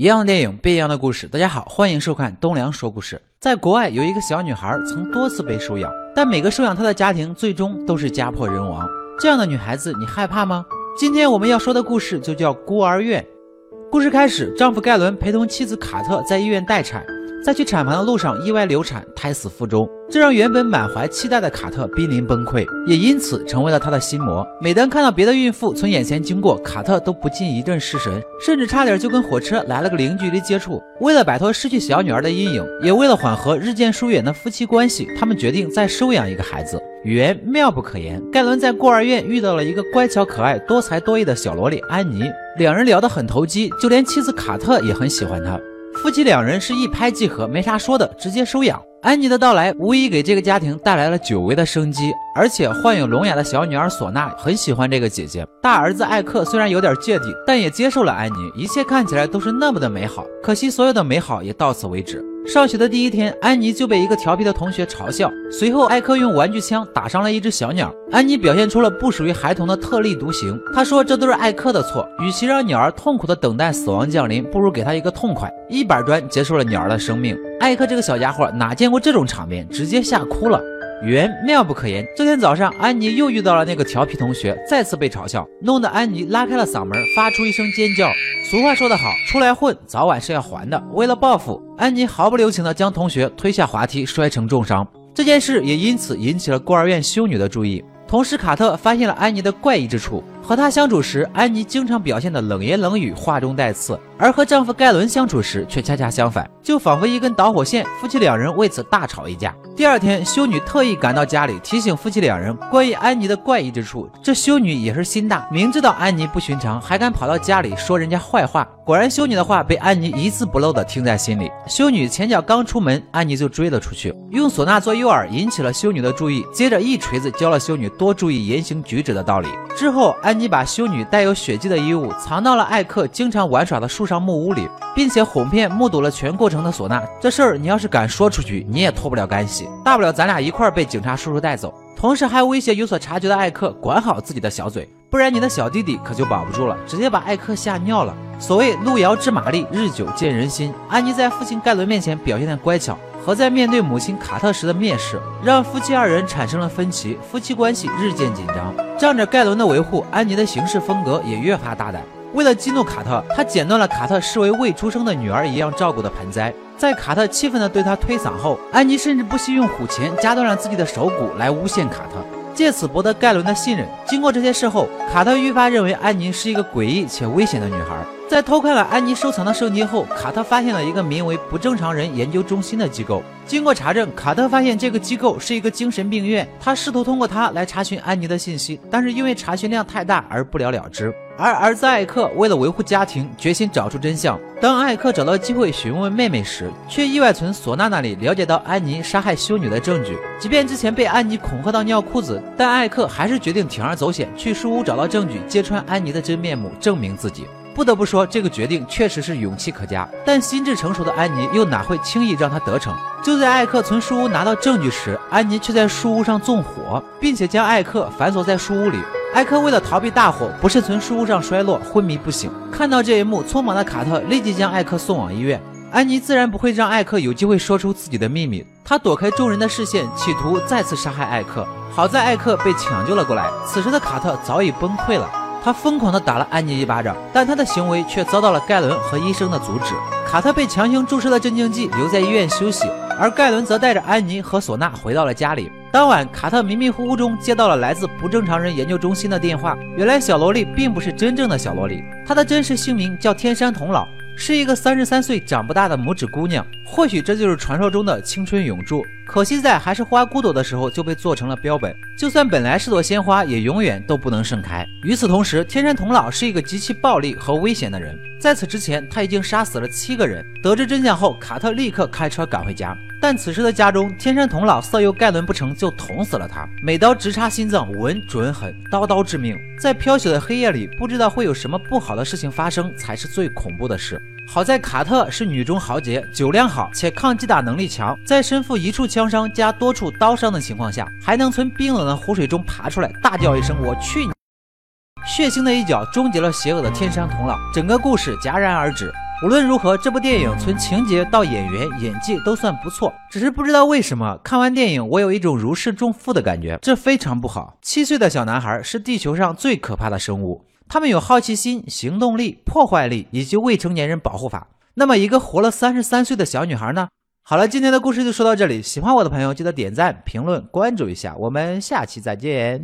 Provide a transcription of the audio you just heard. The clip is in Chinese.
一样的电影，不一样的故事。大家好，欢迎收看东梁说故事。在国外，有一个小女孩曾多次被收养，但每个收养她的家庭最终都是家破人亡。这样的女孩子，你害怕吗？今天我们要说的故事就叫孤儿院。故事开始，丈夫盖伦陪同妻子卡特在医院待产。在去产房的路上意外流产，胎死腹中，这让原本满怀期待的卡特濒临崩溃，也因此成为了他的心魔。每当看到别的孕妇从眼前经过，卡特都不禁一阵失神，甚至差点就跟火车来了个零距离接触。为了摆脱失去小女儿的阴影，也为了缓和日渐疏远的夫妻关系，他们决定再收养一个孩子。缘妙不可言，盖伦在孤儿院遇到了一个乖巧可爱、多才多艺的小萝莉安妮，两人聊得很投机，就连妻子卡特也很喜欢他。夫妻两人是一拍即合，没啥说的，直接收养。安妮的到来无疑给这个家庭带来了久违的生机，而且患有聋哑的小女儿索娜很喜欢这个姐姐。大儿子艾克虽然有点芥蒂，但也接受了安妮，一切看起来都是那么的美好。可惜所有的美好也到此为止。上学的第一天，安妮就被一个调皮的同学嘲笑。随后，艾克用玩具枪打伤了一只小鸟。安妮表现出了不属于孩童的特立独行。她说：“这都是艾克的错。与其让鸟儿痛苦的等待死亡降临，不如给他一个痛快，一板砖结束了鸟儿的生命。”艾克这个小家伙哪见过这种场面，直接吓哭了。缘妙不可言。这天早上，安妮又遇到了那个调皮同学，再次被嘲笑，弄得安妮拉开了嗓门，发出一声尖叫。俗话说得好，出来混，早晚是要还的。为了报复，安妮毫不留情地将同学推下滑梯，摔成重伤。这件事也因此引起了孤儿院修女的注意。同时，卡特发现了安妮的怪异之处。和她相处时，安妮经常表现的冷言冷语，话中带刺；而和丈夫盖伦相处时，却恰恰相反，就仿佛一根导火线。夫妻两人为此大吵一架。第二天，修女特意赶到家里，提醒夫妻两人关于安妮的怪异之处。这修女也是心大，明知道安妮不寻常，还敢跑到家里说人家坏话。果然，修女的话被安妮一字不漏的听在心里。修女前脚刚出门，安妮就追了出去，用唢呐做诱饵，引起了修女的注意。接着一锤子教了修女多注意言行举止的道理。之后，安安妮把修女带有血迹的衣物藏到了艾克经常玩耍的树上木屋里，并且哄骗目睹了全过程的唢呐。这事儿你要是敢说出去，你也脱不了干系，大不了咱俩一块儿被警察叔叔带走。同时还威胁有所察觉的艾克管好自己的小嘴，不然你的小弟弟可就保不住了，直接把艾克吓尿了。所谓路遥知马力，日久见人心。安妮在父亲盖伦面前表现的乖巧，和在面对母亲卡特时的蔑视，让夫妻二人产生了分歧，夫妻关系日渐紧张。仗着盖伦的维护，安妮的行事风格也越发大胆。为了激怒卡特，她剪断了卡特视为未出生的女儿一样照顾的盆栽。在卡特气愤地对她推搡后，安妮甚至不惜用虎钳夹断了自己的手骨来诬陷卡特。借此博得盖伦的信任。经过这些事后，卡特愈发认为安妮是一个诡异且危险的女孩。在偷看了安妮收藏的圣经后，卡特发现了一个名为“不正常人研究中心”的机构。经过查证，卡特发现这个机构是一个精神病院。他试图通过它来查询安妮的信息，但是因为查询量太大而不了了之。而儿子艾克为了维护家庭，决心找出真相。当艾克找到机会询问妹妹时，却意外从索娜那里了解到安妮杀害修女的证据。即便之前被安妮恐吓到尿裤子，但艾克还是决定铤而走险，去书屋找到证据，揭穿安妮的真面目，证明自己。不得不说，这个决定确实是勇气可嘉。但心智成熟的安妮又哪会轻易让他得逞？就在艾克从书屋拿到证据时，安妮却在书屋上纵火，并且将艾克反锁在书屋里。艾克为了逃避大火，不慎从书屋上摔落，昏迷不醒。看到这一幕，匆忙的卡特立即将艾克送往医院。安妮自然不会让艾克有机会说出自己的秘密，她躲开众人的视线，企图再次杀害艾克。好在艾克被抢救了过来，此时的卡特早已崩溃了。他疯狂地打了安妮一巴掌，但他的行为却遭到了盖伦和医生的阻止。卡特被强行注射了镇静剂，留在医院休息，而盖伦则带着安妮和唢呐回到了家里。当晚，卡特迷迷糊糊中接到了来自不正常人研究中心的电话。原来，小萝莉并不是真正的小萝莉，她的真实姓名叫天山童姥。是一个三十三岁长不大的拇指姑娘，或许这就是传说中的青春永驻。可惜在还是花骨朵的时候就被做成了标本，就算本来是朵鲜花，也永远都不能盛开。与此同时，天山童姥是一个极其暴力和危险的人，在此之前他已经杀死了七个人。得知真相后，卡特立刻开车赶回家，但此时的家中，天山童姥色诱盖伦不成就捅死了他，每刀直插心脏，稳准狠，刀刀致命。在飘雪的黑夜里，不知道会有什么不好的事情发生，才是最恐怖的事。好在卡特是女中豪杰，酒量好且抗击打能力强，在身负一处枪伤加多处刀伤的情况下，还能从冰冷的湖水中爬出来，大叫一声“我去你”！血腥的一脚终结了邪恶的天山童姥，整个故事戛然而止。无论如何，这部电影从情节到演员演技都算不错，只是不知道为什么看完电影我有一种如释重负的感觉，这非常不好。七岁的小男孩是地球上最可怕的生物，他们有好奇心、行动力、破坏力以及未成年人保护法。那么一个活了三十三岁的小女孩呢？好了，今天的故事就说到这里，喜欢我的朋友记得点赞、评论、关注一下，我们下期再见。